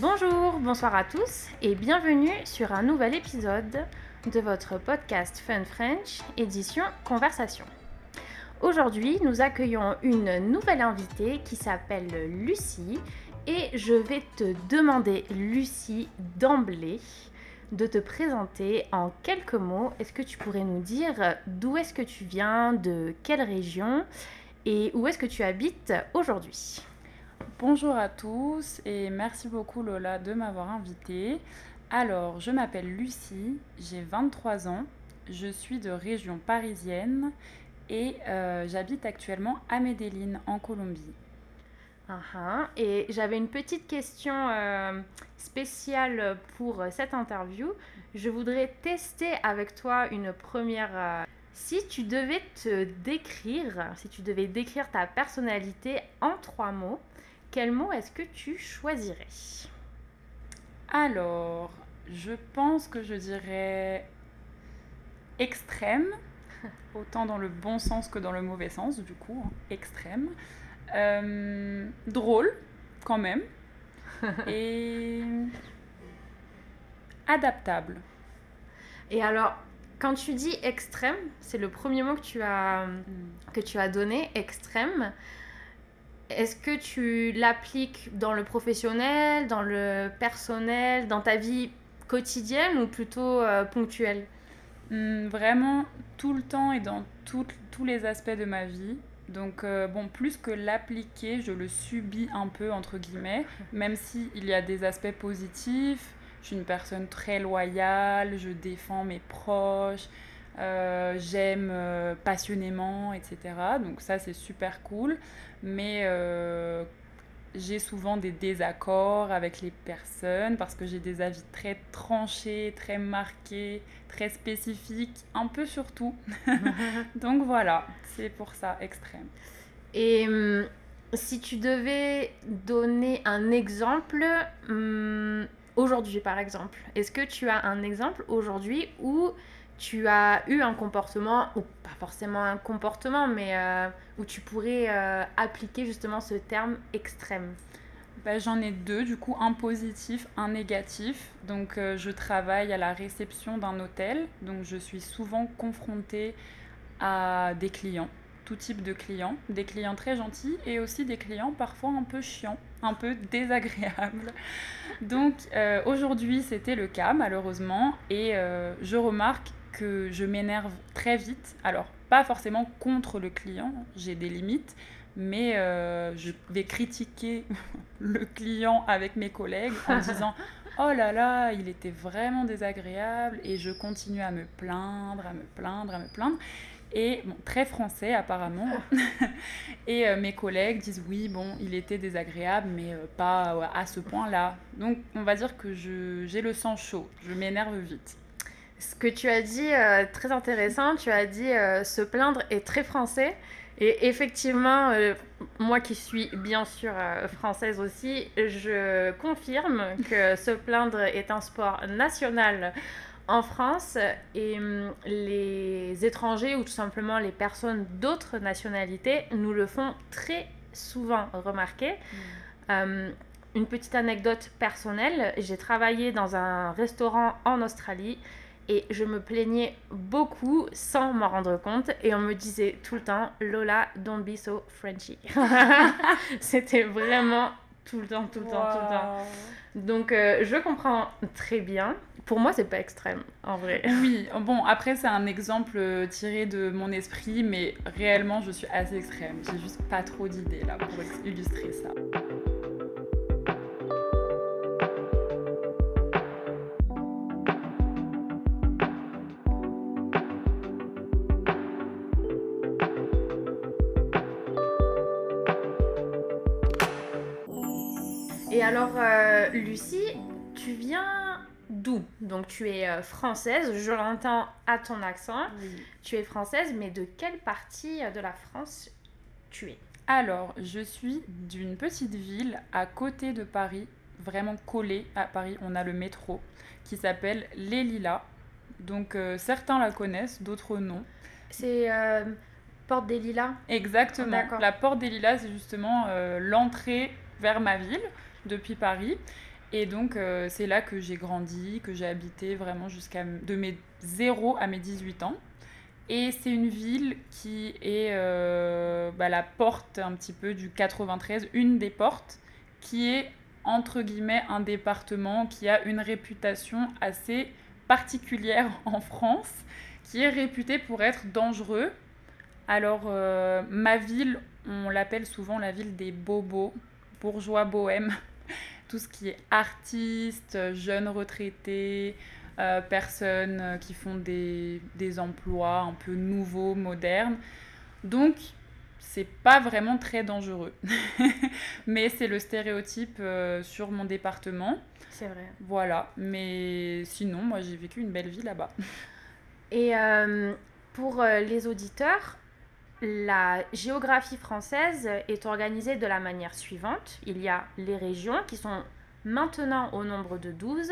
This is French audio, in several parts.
Bonjour, bonsoir à tous et bienvenue sur un nouvel épisode de votre podcast Fun French, édition Conversation. Aujourd'hui, nous accueillons une nouvelle invitée qui s'appelle Lucie et je vais te demander, Lucie, d'emblée, de te présenter en quelques mots. Est-ce que tu pourrais nous dire d'où est-ce que tu viens, de quelle région et où est-ce que tu habites aujourd'hui? Bonjour à tous et merci beaucoup Lola de m'avoir invitée. Alors, je m'appelle Lucie, j'ai 23 ans, je suis de région parisienne et euh, j'habite actuellement à Medellín en Colombie. Uh-huh. Et j'avais une petite question euh, spéciale pour cette interview. Je voudrais tester avec toi une première... Euh, si tu devais te décrire, si tu devais décrire ta personnalité en trois mots, quel mot est-ce que tu choisirais? Alors, je pense que je dirais extrême, autant dans le bon sens que dans le mauvais sens, du coup, hein, extrême. Euh, drôle, quand même. et adaptable. Et alors, quand tu dis extrême, c'est le premier mot que tu as, Hmm. que tu as donné, extrême. Est-ce que tu l'appliques dans le professionnel, dans le personnel, dans ta vie quotidienne ou plutôt euh, ponctuelle? Hmm, vraiment tout le temps et dans tous les aspects de ma vie. Donc, euh, bon, plus que l'appliquer, je le subis un peu, entre guillemets, même s'il y a des aspects positifs. Je suis une personne très loyale, je défends mes proches, euh, j'aime euh, passionnément, etc. Donc, ça, c'est super cool. Mais euh, j'ai souvent des désaccords avec les personnes parce que j'ai des avis très tranchés, très marqués, très spécifiques, un peu sur tout. Donc voilà, c'est pour ça extrême. Et hum, si tu devais donner un exemple, hum, aujourd'hui par exemple, est-ce que tu as un exemple aujourd'hui où tu as eu un comportement, ou pas forcément un comportement, mais euh, où tu pourrais euh, appliquer justement ce terme extrême Bah, J'en ai deux, du coup, un positif, un négatif. Donc euh, je travaille à la réception d'un hôtel, donc je suis souvent confrontée à des clients, tout type de clients, des clients très gentils et aussi des clients parfois un peu chiants, un peu désagréables. Donc aujourd'hui c'était le cas malheureusement et je remarque que je m'énerve très vite. Alors pas forcément contre le client, j'ai des limites, mais euh, je vais critiquer le client avec mes collègues en disant oh là là, il était vraiment désagréable et je continue à me plaindre, à me plaindre, à me plaindre. Et bon, très français apparemment. et euh, mes collègues disent oui, bon, il était désagréable, mais euh, pas à ce point-là. Donc on va dire que j'ai le sang chaud, je m'énerve vite. Ce que tu as dit, euh, très intéressant, tu as dit euh, se plaindre est très français. Et effectivement, euh, moi qui suis bien sûr euh, française aussi, je confirme que se plaindre est un sport national en France. Et hum, les étrangers ou tout simplement les personnes d'autres nationalités nous le font très souvent remarquer. Euh, une petite anecdote personnelle, j'ai travaillé dans un restaurant en Australie et je me plaignais beaucoup sans m'en rendre compte et on me disait tout le temps Lola, don't be so Frenchy. C'était vraiment tout le temps, tout le temps, tout le temps. Donc euh, je comprends très bien. Pour moi, c'est pas extrême en vrai. Oui, bon, après, c'est un exemple euh, tiré de mon esprit, mais réellement, je suis assez extrême. J'ai juste pas trop d'idées là pour illustrer ça. Et alors, euh, Lucie, tu viens d'où? Donc tu es euh, française, je l'entends à ton accent. Tu es française, mais de quelle partie de la France tu es? Alors, je suis d'une petite ville à côté de Paris, vraiment collée à Paris. On a le métro qui s'appelle Les Lilas. Donc, euh, certains la connaissent, d'autres non. C'est Porte des Lilas? Exactement. La porte des Lilas, c'est justement l'entrée vers ma ville depuis Paris. Et donc, euh, c'est là que j'ai grandi, que j'ai habité vraiment jusqu'à de mes 0 à mes 18 ans. Et c'est une ville qui est euh, bah, la porte un petit peu du 93, une des portes, qui est entre guillemets un département qui a une réputation assez particulière en France, qui est réputé pour être dangereux. Alors, euh, ma ville, on l'appelle souvent la ville des bobos, bourgeois bohèmes tout ce qui est artistes, jeunes retraités, euh, personnes euh, qui font des, des, emplois un peu nouveaux, modernes. Donc, c'est pas vraiment très dangereux. mais c'est le stéréotype euh, sur mon département. C'est vrai. Voilà. Mais sinon, moi, j'ai vécu une belle vie là-bas. Et pour les auditeurs, la géographie française est organisée de la manière suivante. Il y a les régions qui sont maintenant au nombre de 12.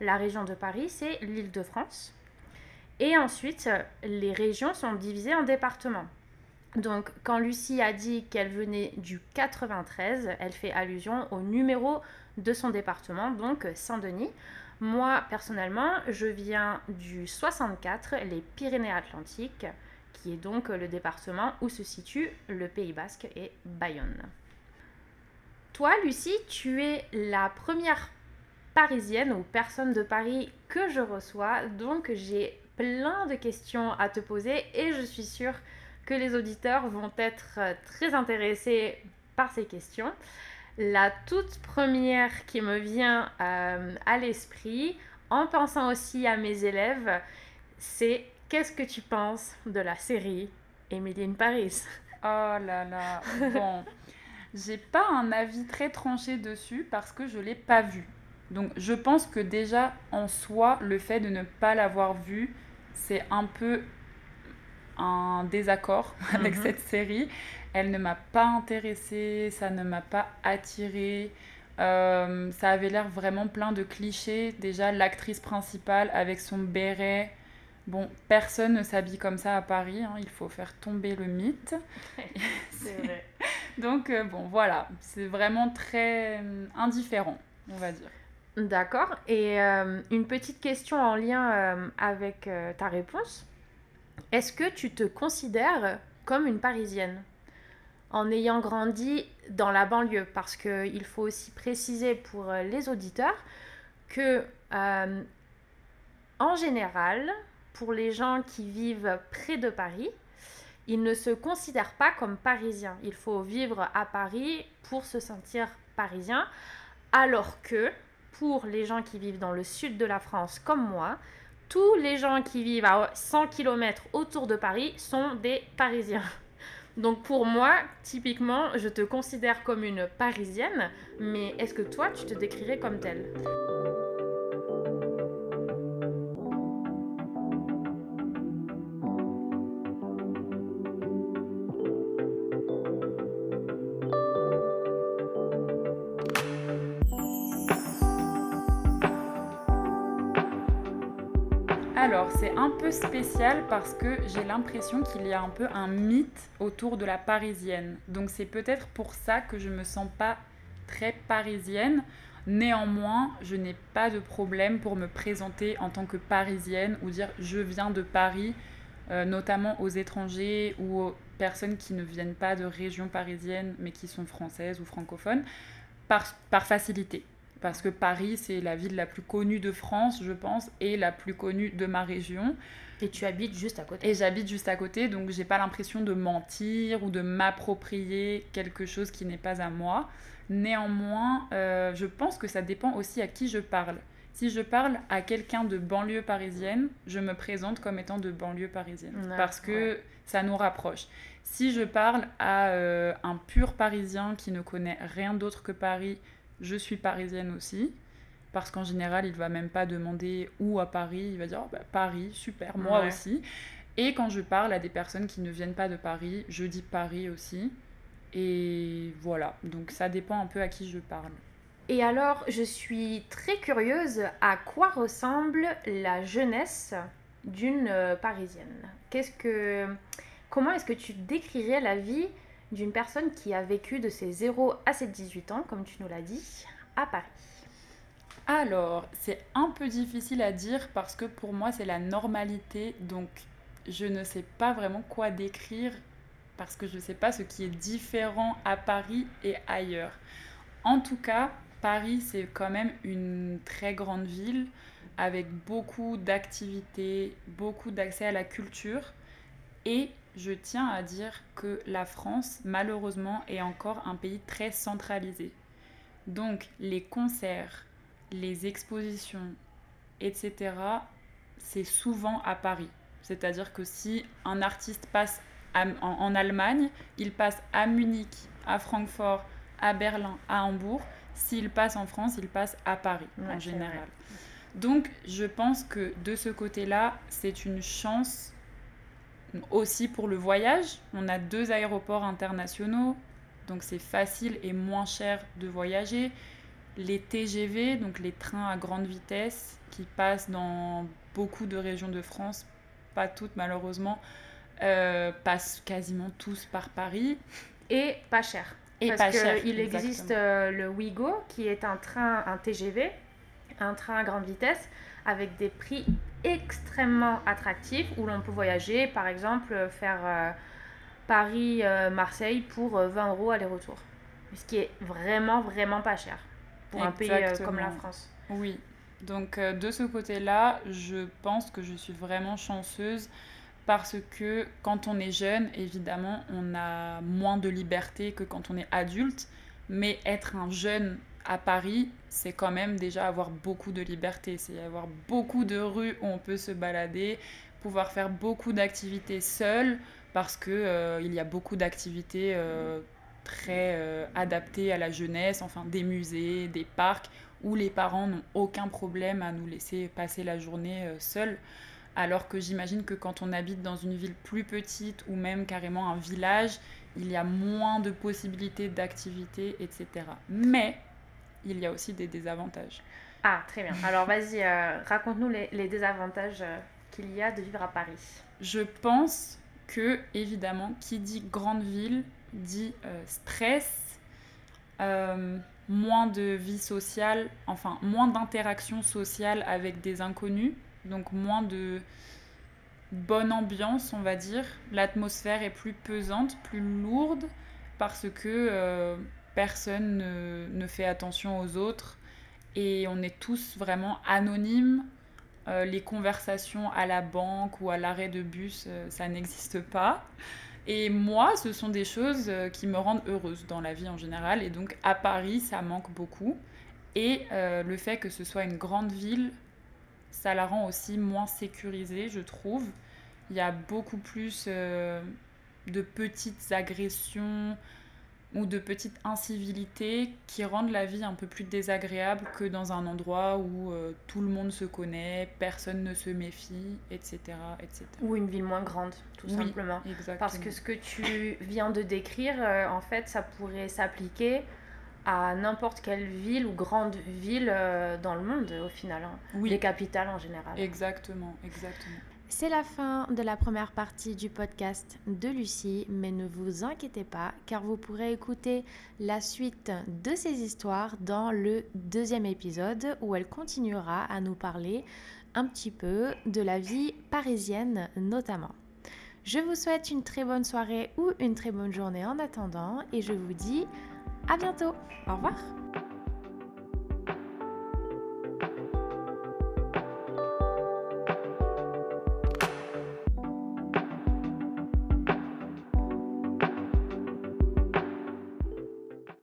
La région de Paris, c'est l'île de France. Et ensuite, les régions sont divisées en départements. Donc, quand Lucie a dit qu'elle venait du 93, elle fait allusion au numéro de son département, donc Saint-Denis. Moi, personnellement, je viens du 64, les Pyrénées-Atlantiques qui est donc le département où se situe le Pays Basque et Bayonne. Toi, Lucie, tu es la première parisienne ou personne de Paris que je reçois, donc j'ai plein de questions à te poser et je suis sûre que les auditeurs vont être très intéressés par ces questions. La toute première qui me vient euh, à l'esprit, en pensant aussi à mes élèves, c'est Qu'est-ce que tu penses de la série Emily in Paris? Oh là là, bon, j'ai pas un avis très tranché dessus parce que je l'ai pas vu. Donc je pense que déjà en soi, le fait de ne pas l'avoir vu, c'est un peu un désaccord avec mhm. cette série. Elle ne m'a pas intéressée, ça ne m'a pas attirée. Euh, ça avait l'air vraiment plein de clichés. Déjà, l'actrice principale avec son béret, Bon, personne ne s'habille comme ça à Paris, hein, il faut faire tomber le mythe. c'est vrai. Donc, euh, bon, voilà, c'est vraiment très euh, indifférent, on va dire. D'accord. Et euh, une petite question en lien avec ta réponse. Est-ce que tu te considères comme une Parisienne? En ayant grandi dans la banlieue Parce qu'il faut aussi préciser pour les auditeurs que, en général, pour les gens qui vivent près de Paris, ils ne se considèrent pas comme parisiens. Il faut vivre à Paris pour se sentir parisien, alors que pour les gens qui vivent dans le sud de la France comme moi, tous les gens qui vivent à 100 km autour de Paris sont des Parisiens. Donc pour moi, typiquement, je te considère comme une Parisienne, mais est-ce que toi, tu te décrirais comme telle? C'est un peu spécial parce que j'ai l'impression qu'il y a un peu un mythe autour de la parisienne. Donc c'est peut-être pour ça que je me sens pas très parisienne. Néanmoins, je n'ai pas de problème pour me présenter en tant que parisienne ou dire je viens de Paris, euh, notamment aux étrangers ou aux personnes qui ne viennent pas de région parisienne mais qui sont françaises ou francophones, par facilité parce que Paris, c'est la ville la plus connue de France, je pense, et la plus connue de ma région. Et tu habites juste à côté. Et j'habite juste à côté, donc j'ai pas l'impression de mentir ou de m'approprier quelque chose qui n'est pas à moi. Néanmoins, euh, je pense que ça dépend aussi à qui je parle. Si je parle à quelqu'un de banlieue parisienne, je me présente comme étant de banlieue parisienne. parce que ça nous rapproche. Si je parle à euh, un pur parisien qui ne connaît rien d'autre que Paris, je suis parisienne aussi. Parce qu'en général, il va même pas demander où à Paris. Il va dire oh, bah, Paris, super, moi aussi. Et quand je parle à des personnes qui ne viennent pas de Paris, je dis Paris aussi. Et voilà, donc ça dépend un peu à qui je parle. Et alors, je suis très curieuse à quoi ressemble la jeunesse d'une euh, Parisienne? Qu'est-ce que, comment est-ce que tu décrirais la vie d'une personne qui a vécu de ses 0 à ses 18 ans, comme tu nous l'as dit, à Paris. Alors, c'est un peu difficile à dire parce que pour moi, c'est la normalité. Donc, je ne sais pas vraiment quoi décrire parce que je ne sais pas ce qui est différent à Paris et ailleurs. En tout cas, Paris, c'est quand même une très grande ville avec beaucoup d'activités, beaucoup d'accès à la culture. Et je tiens à dire que la France, malheureusement, est encore un pays très centralisé. Donc les concerts, les expositions, etc., c'est souvent à Paris. C'est-à-dire que si un artiste passe en, Allemagne, il passe à Munich, à Francfort, à Berlin, à Hambourg. S'il passe en France, il passe à Paris en général. Donc je pense que de ce côté-là, c'est une chance aussi pour le voyage. On a deux aéroports internationaux, donc c'est facile et moins cher de voyager. Les TGV, donc les trains à grande vitesse qui passent dans beaucoup de régions de France, pas toutes malheureusement, euh, passent quasiment tous par Paris. Et pas cher. Et Parce pas cher. Il existe euh, le Ouigo, qui est un train, un TGV, un train à grande vitesse, avec des prix extrêmement attractifs, où l'on peut voyager, par exemple, faire euh, Paris-Marseille pour 20 euros aller-retour. Ce qui est vraiment, vraiment pas cher pour un pays comme la France. Oui. Donc de ce côté-là, je pense que je suis vraiment chanceuse parce que quand on est jeune, évidemment, on a moins de liberté que quand on est adulte, mais être un jeune à Paris, c'est quand même déjà avoir beaucoup de liberté, c'est avoir beaucoup de rues où on peut se balader, pouvoir faire beaucoup d'activités seul, parce que euh, il y a beaucoup d'activités euh, très euh, adaptées à la jeunesse, enfin des musées, des parcs, où les parents n'ont aucun problème à nous laisser passer la journée seuls. Alors que j'imagine que quand on habite dans une ville plus petite ou même carrément un village, il y a moins de possibilités d'activités, etc. Mais il y a aussi des désavantages. Ah, très bien. Alors vas-y, euh, raconte-nous les, désavantages euh, qu'il y a de vivre à Paris. Je pense que, évidemment, qui dit grande ville dit euh, stress, moins de vie sociale, enfin moins d'interaction sociale avec des inconnus donc moins de bonne ambiance, on va dire. L'atmosphère est plus pesante, plus lourde, parce que personne ne, fait attention aux autres et on est tous vraiment anonymes. Euh, les conversations à la banque ou à l'arrêt de bus, euh, ça n'existe pas. Et moi, ce sont des choses qui me rendent heureuse dans la vie en général. Et donc à Paris, ça manque beaucoup. Et le fait que ce soit une grande ville ça la rend aussi moins sécurisée, je trouve. Il y a beaucoup plus euh, de petites agressions ou de petites incivilités qui rendent la vie un peu plus désagréable que dans un endroit où euh, tout le monde se connaît, personne ne se méfie, etc. etc. Ou une ville moins grande, tout simplement. Parce que ce que tu viens de décrire, euh, en fait, ça pourrait s'appliquer à n'importe quelle ville ou grande ville euh, dans le monde au final, hein. les capitales en général. Exactement, exactement. C'est la fin de la première partie du podcast de Lucie, mais ne vous inquiétez pas car vous pourrez écouter la suite de ces histoires dans le deuxième épisode où elle continuera à nous parler un petit peu de la vie parisienne notamment. Je vous souhaite une très bonne soirée ou une très bonne journée en attendant et je vous dis à bientôt. Au revoir.